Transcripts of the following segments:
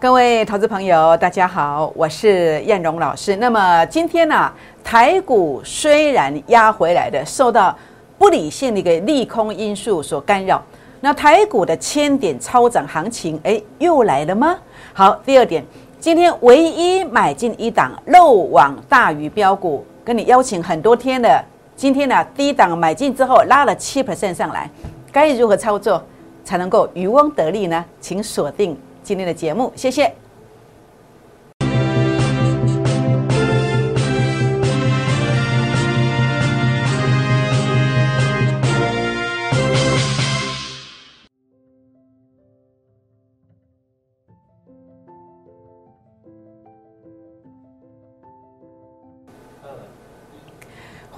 各位投资朋友，大家好，我是燕荣老师。那么今天呢，台股虽然压回来的，受到不理性的一个利空因素所干扰，那台股的千点超涨行情，哎，又来了吗？好，第二点，今天唯一买进一档漏网大鱼标股，跟你邀请很多天的，今天呢低档买进之后拉了七 percent 上来，该如何操作才能够渔翁得利呢？请锁定。今天的节目，谢谢。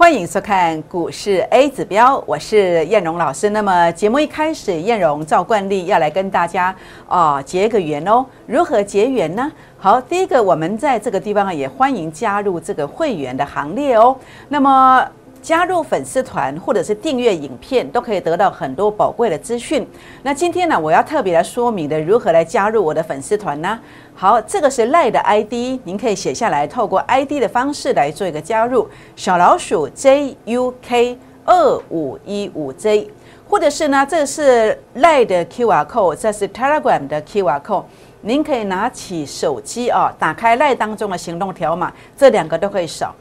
欢迎收看股市 A 指标，我是燕荣老师。那么节目一开始，燕荣照惯例要来跟大家哦结个缘哦。如何结缘呢？好，第一个，我们在这个地方也欢迎加入这个会员的行列哦。那么。加入粉丝团或者是订阅影片，都可以得到很多宝贵的资讯。那今天呢，我要特别来说明的，如何来加入我的粉丝团呢？好，这个是赖的 ID，您可以写下来，透过 ID 的方式来做一个加入。小老鼠 JUK 二五一五 J，或者是呢，这是赖的 QR code，这是 Telegram 的 QR code，您可以拿起手机啊，打开赖当中的行动条码，这两个都可以扫。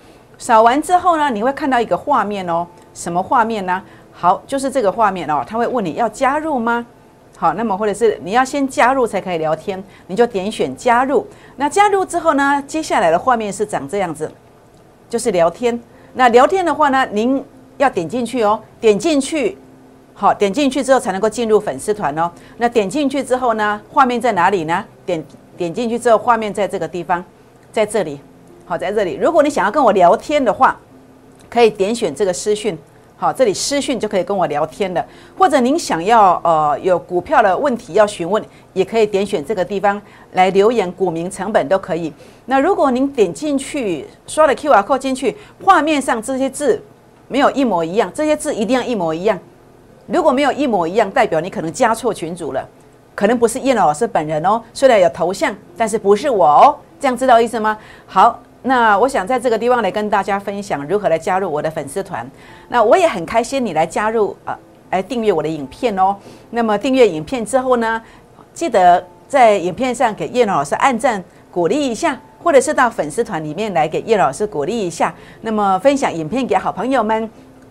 扫完之后呢，你会看到一个画面哦，什么画面呢？好，就是这个画面哦，他会问你要加入吗？好，那么或者是你要先加入才可以聊天，你就点选加入。那加入之后呢，接下来的画面是长这样子，就是聊天。那聊天的话呢，您要点进去哦，点进去，好，点进去之后才能够进入粉丝团哦。那点进去之后呢，画面在哪里呢？点点进去之后，画面在这个地方，在这里。好，在这里，如果你想要跟我聊天的话，可以点选这个私讯。好，这里私讯就可以跟我聊天的。或者您想要呃有股票的问题要询问，也可以点选这个地方来留言，股民成本都可以。那如果您点进去刷了 Q R code 进去，画面上这些字没有一模一样，这些字一定要一模一样。如果没有一模一样，代表你可能加错群组了，可能不是叶老师本人哦。虽然有头像，但是不是我哦。这样知道意思吗？好。那我想在这个地方来跟大家分享如何来加入我的粉丝团。那我也很开心你来加入啊，来订阅我的影片哦。那么订阅影片之后呢，记得在影片上给叶老师按赞鼓励一下，或者是到粉丝团里面来给叶老师鼓励一下。那么分享影片给好朋友们，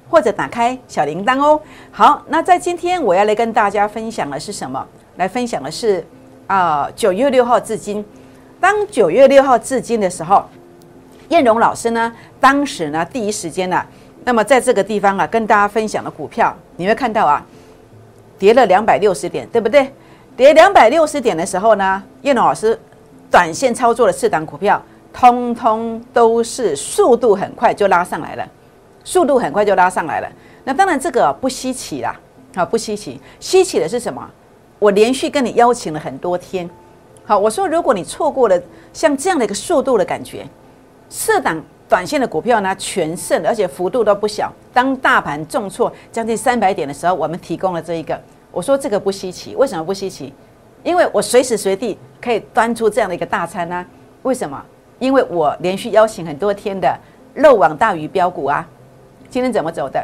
或者打开小铃铛哦。好，那在今天我要来跟大家分享的是什么？来分享的是啊，九月六号至今，当九月六号至今的时候。燕荣老师呢，当时呢，第一时间呢，那么在这个地方啊，跟大家分享的股票，你会看到啊，跌了两百六十点，对不对？跌两百六十点的时候呢，燕荣老师短线操作的四档股票，通通都是速度很快就拉上来了，速度很快就拉上来了。那当然这个不稀奇啦，好不稀奇，稀奇的是什么？我连续跟你邀请了很多天，好，我说如果你错过了像这样的一个速度的感觉。四档短线的股票呢，全胜，而且幅度都不小。当大盘重挫将近三百点的时候，我们提供了这一个。我说这个不稀奇，为什么不稀奇？因为我随时随地可以端出这样的一个大餐呢。为什么？因为我连续邀请很多天的漏网大鱼标股啊。今天怎么走的？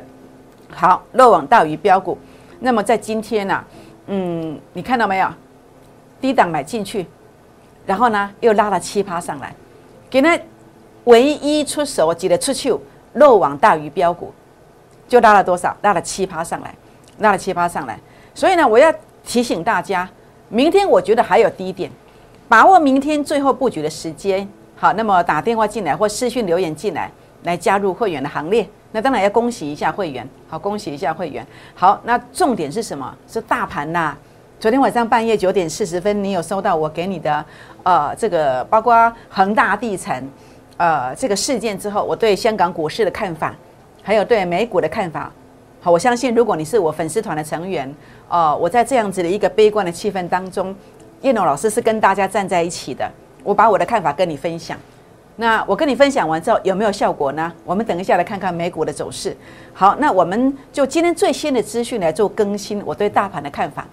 好，漏网大鱼标股。那么在今天呢，嗯，你看到没有？低档买进去，然后呢又拉了七趴上来，给那。唯一出手记得出去漏网大鱼标股，就拉了多少？拉了七趴上来，拉了七趴上来。所以呢，我要提醒大家，明天我觉得还有低点，把握明天最后布局的时间。好，那么打电话进来或私讯留言进来，来加入会员的行列。那当然要恭喜一下会员，好，恭喜一下会员。好，那重点是什么？是大盘呐。昨天晚上半夜九点四十分，你有收到我给你的呃这个，包括恒大地产。呃，这个事件之后，我对香港股市的看法，还有对美股的看法，好，我相信如果你是我粉丝团的成员，哦，我在这样子的一个悲观的气氛当中，叶龙老师是跟大家站在一起的，我把我的看法跟你分享。那我跟你分享完之后有没有效果呢？我们等一下来看看美股的走势。好，那我们就今天最新的资讯来做更新，我对大盘的看法。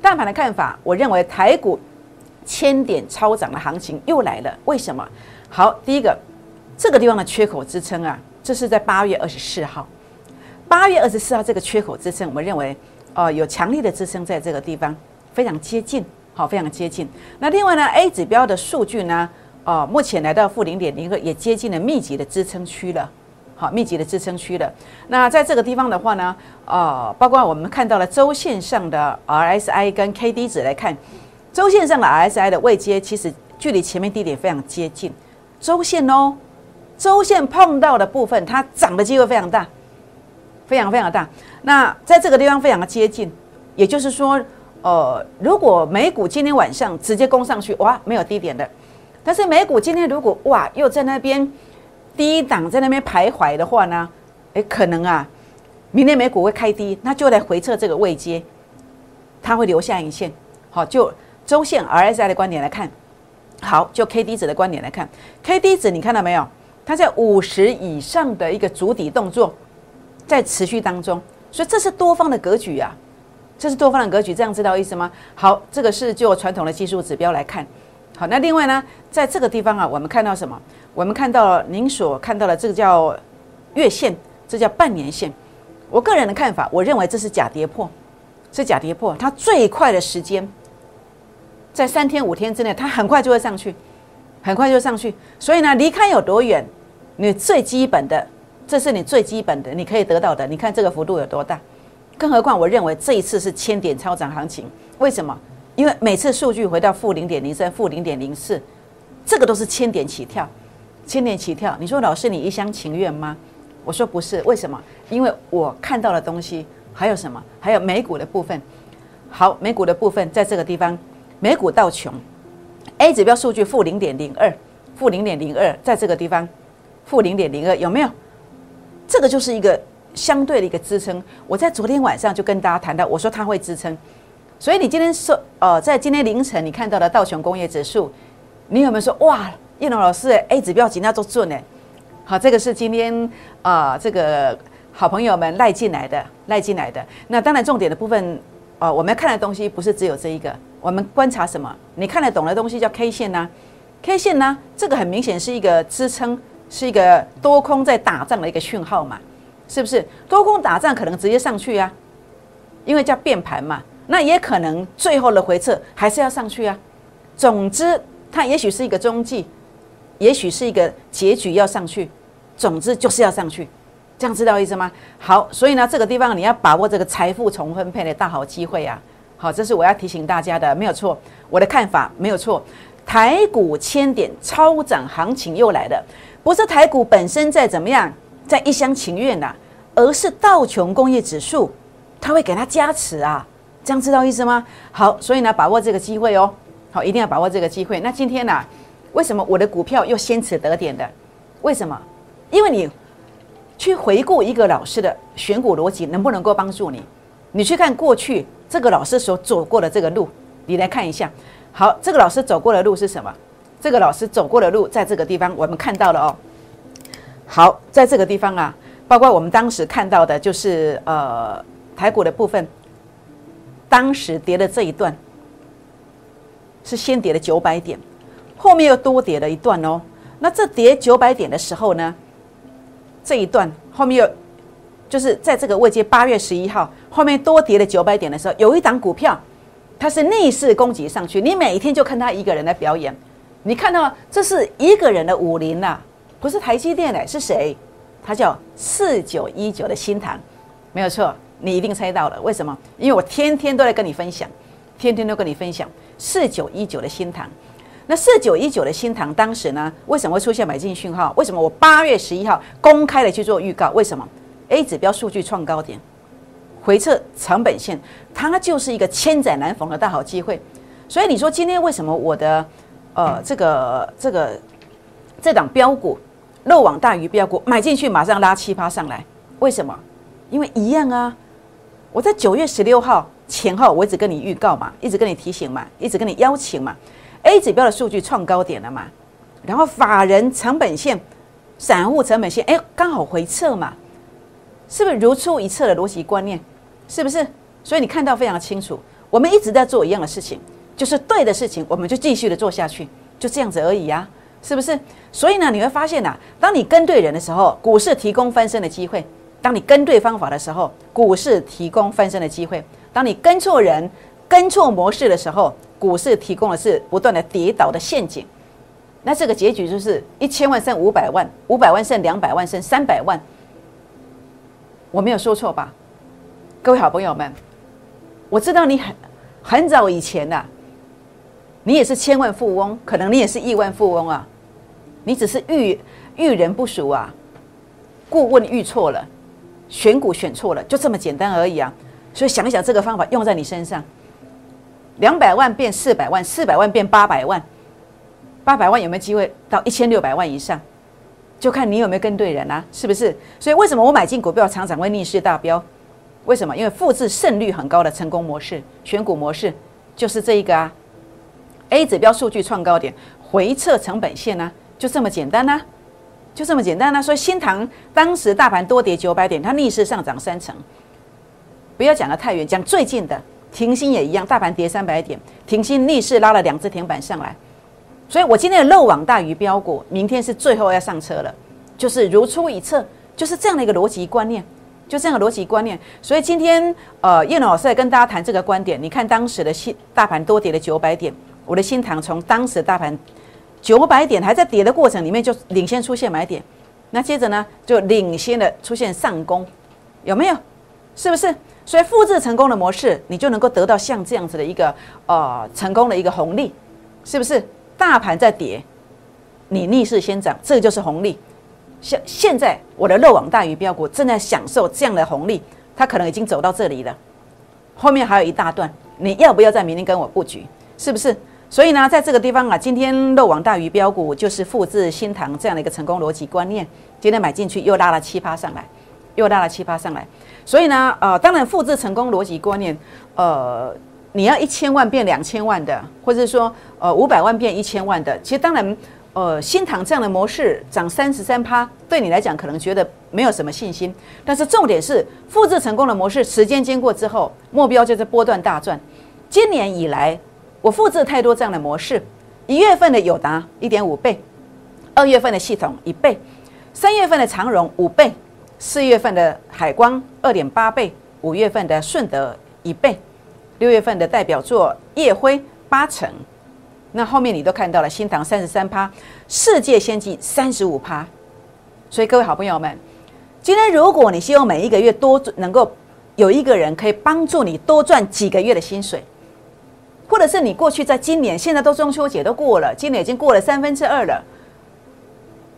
大盘的看法，我认为台股千点超涨的行情又来了。为什么？好，第一个，这个地方的缺口支撑啊，这是在八月二十四号，八月二十四号这个缺口支撑，我们认为哦有强力的支撑在这个地方，非常接近，好，非常接近。那另外呢，A 指标的数据呢，哦，目前来到负零点零二，也接近了密集的支撑区了。好，密集的支撑区了。那在这个地方的话呢，呃，包括我们看到了周线上的 RSI 跟 KD 值来看，周线上的 RSI 的位阶其实距离前面低点非常接近。周线哦，周线碰到的部分，它涨的机会非常大，非常非常大。那在这个地方非常的接近，也就是说，呃，如果美股今天晚上直接攻上去，哇，没有低点的。但是美股今天如果哇又在那边。低档在那边徘徊的话呢，诶，可能啊，明天美股会开低，那就来回测这个位阶，它会留下影线。好，就周线 RSI 的观点来看，好，就 K D 值的观点来看，K D 值你看到没有？它在五十以上的一个主底动作在持续当中，所以这是多方的格局啊，这是多方的格局，这样知道意思吗？好，这个是就传统的技术指标来看。好，那另外呢，在这个地方啊，我们看到什么？我们看到您所看到的这个叫月线，这叫半年线。我个人的看法，我认为这是假跌破，是假跌破。它最快的时间在三天五天之内，它很快就会上去，很快就上去。所以呢，离开有多远，你最基本的，这是你最基本的，你可以得到的。你看这个幅度有多大？更何况，我认为这一次是千点超涨行情。为什么？因为每次数据回到负零点零三、负零点零四，这个都是千点起跳，千点起跳。你说老师你一厢情愿吗？我说不是，为什么？因为我看到的东西还有什么？还有美股的部分。好，美股的部分在这个地方，美股到穷，A 指标数据负零点零二，负零点零二，在这个地方，负零点零二有没有？这个就是一个相对的一个支撑。我在昨天晚上就跟大家谈到，我说它会支撑。所以你今天说，呃，在今天凌晨你看到的道琼工业指数，你有没有说哇，叶龙老师，A 指标几那都准呢？好，这个是今天啊，这个好朋友们赖进来的，赖进来的。那当然重点的部分，呃，我们要看的东西不是只有这一个，我们观察什么？你看得懂的东西叫 K 线呢？K 线呢，这个很明显是一个支撑，是一个多空在打仗的一个讯号嘛？是不是？多空打仗可能直接上去啊，因为叫变盘嘛。那也可能最后的回撤还是要上去啊。总之，它也许是一个中继，也许是一个结局要上去。总之就是要上去，这样知道意思吗？好，所以呢，这个地方你要把握这个财富重分配的大好机会啊。好，这是我要提醒大家的，没有错。我的看法没有错。台股千点超涨行情又来了，不是台股本身在怎么样，在一厢情愿呐，而是道琼工业指数，它会给它加持啊。这样知道意思吗？好，所以呢，把握这个机会哦。好，一定要把握这个机会。那今天呢，为什么我的股票又先此得点的？为什么？因为你去回顾一个老师的选股逻辑，能不能够帮助你？你去看过去这个老师所走过的这个路，你来看一下。好，这个老师走过的路是什么？这个老师走过的路，在这个地方我们看到了哦。好，在这个地方啊，包括我们当时看到的就是呃台股的部分。当时跌的这一段是先跌了九百点，后面又多跌了一段哦。那这跌九百点的时候呢，这一段后面又就是在这个位阶八月十一号后面多跌了九百点的时候，有一档股票它是逆势攻击上去，你每天就看他一个人来表演。你看到这是一个人的武林呐，不是台积电的，是谁？他叫四九一九的新塘，没有错。你一定猜到了，为什么？因为我天天都在跟你分享，天天都跟你分享四九一九的新塘。那四九一九的新塘当时呢，为什么会出现买进讯号？为什么我八月十一号公开的去做预告？为什么？A 指标数据创高点，回撤成本线，它就是一个千载难逢的大好机会。所以你说今天为什么我的呃这个这个这档标股漏网大鱼标股买进去马上拉七八上来？为什么？因为一样啊。我在九月十六号前后，我一直跟你预告嘛，一直跟你提醒嘛，一直跟你邀请嘛。A 指标的数据创高点了嘛，然后法人成本线、散户成本线，哎，刚好回撤嘛，是不是如出一辙的逻辑观念？是不是？所以你看到非常清楚，我们一直在做一样的事情，就是对的事情，我们就继续的做下去，就这样子而已啊，是不是？所以呢，你会发现呐，当你跟对人的时候，股市提供翻身的机会；当你跟对方法的时候，股市提供翻身的机会；当你跟错人、跟错模式的时候，股市提供的是不断的跌倒的陷阱。那这个结局就是一千万剩五百万，五百万剩两百万，剩三百万。我没有说错吧？各位好朋友们，我知道你很很早以前呐，你也是千万富翁，可能你也是亿万富翁啊，你只是遇遇人不熟啊，顾问遇错了，选股选错了，就这么简单而已啊。所以想一想这个方法用在你身上，两百万变四百万，四百万变八百万，八百万有没有机会到一千六百万以上？就看你有没有跟对人啊，是不是？所以为什么我买进股票常常会逆势大飙？为什么？因为复制胜率很高的成功模式，选股模式就是这一个啊。A 指标数据创高点，回撤成本线呢，就这么简单呐，就这么简单呐。所以新塘当时大盘多跌九百点，它逆势上涨三成。不要讲得太远，讲最近的停薪也一样，大盘跌三百点，停薪逆势拉了两只停板上来。所以我今天的漏网大鱼标股，明天是最后要上车了，就是如出一辙，就是这样的一个逻辑观念，就这样的逻辑观念。所以今天呃，叶老师在跟大家谈这个观点。你看当时的新大盘多跌了九百点，我的新塘从当时大盘九百点还在跌的过程里面就领先出现买点，那接着呢就领先的出现上攻，有没有？是不是？所以复制成功的模式，你就能够得到像这样子的一个呃成功的一个红利，是不是？大盘在跌，你逆势先涨，这就是红利。现现在我的漏网大鱼标股正在享受这样的红利，它可能已经走到这里了，后面还有一大段，你要不要在明天跟我布局？是不是？所以呢，在这个地方啊，今天漏网大鱼标股就是复制新塘这样的一个成功逻辑观念，今天买进去又拉了七八上来，又拉了七八上来。所以呢，呃，当然复制成功逻辑观念，呃。你要一千万变两千万的，或者说呃五百万变一千万的，其实当然，呃新塘这样的模式涨三十三趴，对你来讲可能觉得没有什么信心。但是重点是复制成功的模式，时间经过之后，目标就是波段大赚。今年以来，我复制太多这样的模式，一月份的友达一点五倍，二月份的系统一倍，三月份的长荣五倍，四月份的海光二点八倍，五月份的顺德一倍。六月份的代表作夜辉八成，那后面你都看到了，新塘三十三趴，世界先进三十五趴，所以各位好朋友们，今天如果你希望每一个月多能够有一个人可以帮助你多赚几个月的薪水，或者是你过去在今年现在都中秋节都过了，今年已经过了三分之二了，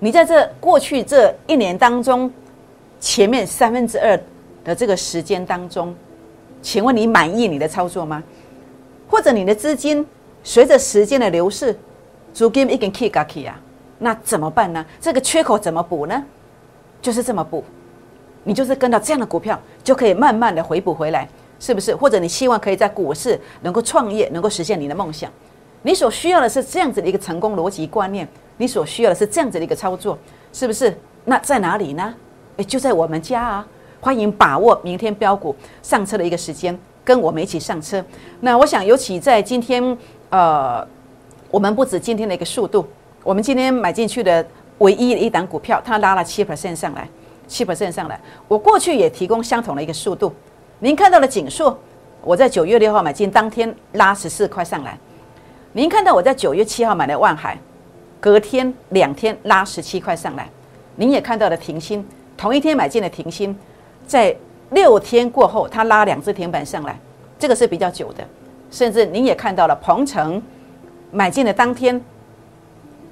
你在这过去这一年当中，前面三分之二的这个时间当中。请问你满意你的操作吗？或者你的资金随着时间的流逝，租金已经 k 嘎 k 啊，那怎么办呢？这个缺口怎么补呢？就是这么补，你就是跟到这样的股票，就可以慢慢的回补回来，是不是？或者你希望可以在股市能够创业，能够实现你的梦想，你所需要的是这样子的一个成功逻辑观念，你所需要的是这样子的一个操作，是不是？那在哪里呢？诶，就在我们家啊。欢迎把握明天标股上车的一个时间，跟我们一起上车。那我想，尤其在今天，呃，我们不止今天的一个速度，我们今天买进去的唯一的一档股票，它拉了七 percent 上来，七 percent 上来。我过去也提供相同的一个速度。您看到了锦硕，我在九月六号买进，当天拉十四块上来。您看到我在九月七号买的万海，隔天两天拉十七块上来。您也看到了停薪，同一天买进的停薪。在六天过后，它拉两只停板上来，这个是比较久的。甚至您也看到了，鹏程买进的当天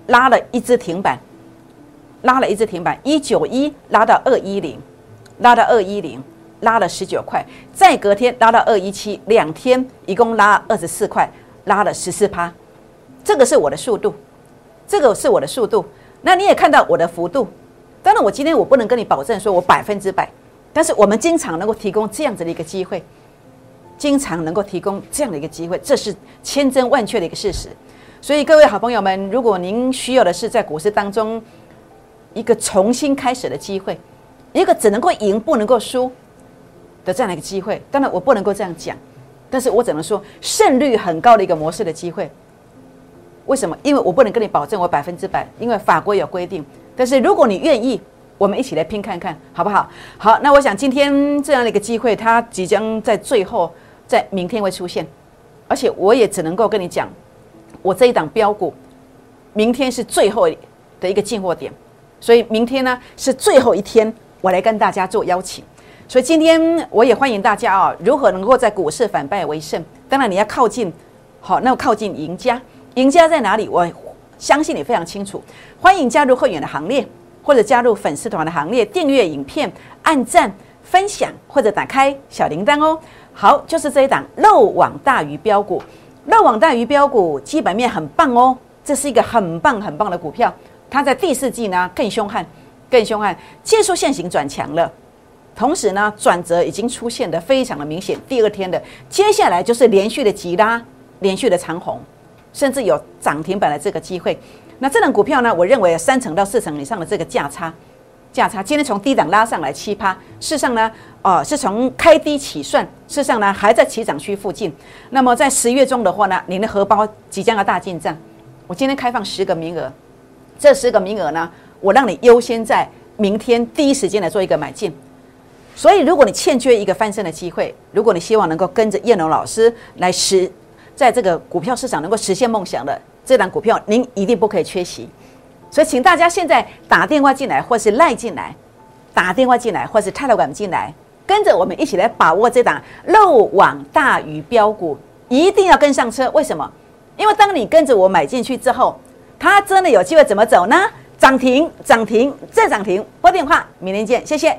拉了一只停板，拉了一只停板，一九一拉到二一零，拉到二一零，拉了十九块。再隔天拉到二一七，两天一共拉二十四块，拉了十四趴。这个是我的速度，这个是我的速度。那你也看到我的幅度。当然，我今天我不能跟你保证说我百分之百。但是我们经常能够提供这样子的一个机会，经常能够提供这样的一个机会，这是千真万确的一个事实。所以各位好朋友们，如果您需要的是在股市当中一个重新开始的机会，一个只能够赢不能够输的这样的一个机会，当然我不能够这样讲，但是我只能说胜率很高的一个模式的机会。为什么？因为我不能跟你保证我百分之百，因为法规有规定。但是如果你愿意，我们一起来拼看看，好不好？好，那我想今天这样的一个机会，它即将在最后，在明天会出现，而且我也只能够跟你讲，我这一档标股，明天是最后的一个进货点，所以明天呢是最后一天，我来跟大家做邀请。所以今天我也欢迎大家啊，如何能够在股市反败为胜？当然你要靠近，好，那靠近赢家。赢家在哪里？我相信你非常清楚。欢迎加入会员的行列，或者加入粉丝团的行列，订阅影片、按赞、分享，或者打开小铃铛哦。好，就是这一档漏网大鱼标股，漏网大鱼标股基本面很棒哦。这是一个很棒很棒的股票，它在第四季呢更凶悍，更凶悍，技术线型转强了，同时呢转折已经出现的非常的明显。第二天的接下来就是连续的急拉，连续的长红。甚至有涨停板的这个机会，那这种股票呢？我认为三成到四成以上的这个价差，价差今天从低档拉上来七趴，事实上呢，哦，是从开低起算，事实上呢还在起涨区附近。那么在十月中的话呢，您的荷包即将要大进账，我今天开放十个名额，这十个名额呢，我让你优先在明天第一时间来做一个买进。所以，如果你欠缺一个翻身的机会，如果你希望能够跟着叶龙老师来实。在这个股票市场能够实现梦想的这档股票，您一定不可以缺席。所以，请大家现在打电话进来，或是赖进来，打电话进来，或是泰来管进来，跟着我们一起来把握这档漏网大鱼标股，一定要跟上车。为什么？因为当你跟着我买进去之后，它真的有机会怎么走呢？涨停，涨停，再涨停。拨电话，明天见，谢谢。